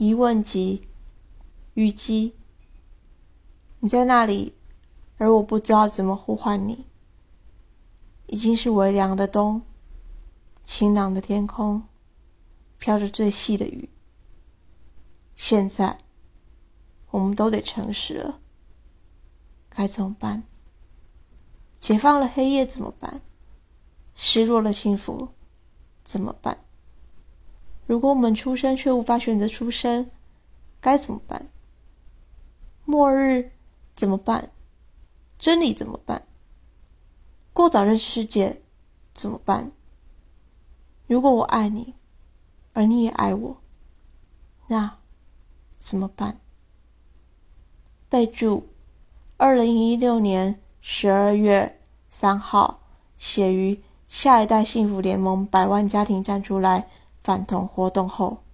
疑问集虞姬，你在那里，而我不知道怎么呼唤你。已经是微凉的冬，晴朗的天空，飘着最细的雨。现在，我们都得诚实了，该怎么办？解放了黑夜怎么办？失落了幸福怎么办？如果我们出生却无法选择出生，该怎么办？末日怎么办？真理怎么办？过早认识世界怎么办？如果我爱你，而你也爱我，那怎么办？备注：二零一六年十二月三号，写于下一代幸福联盟百万家庭站出来反同活动后。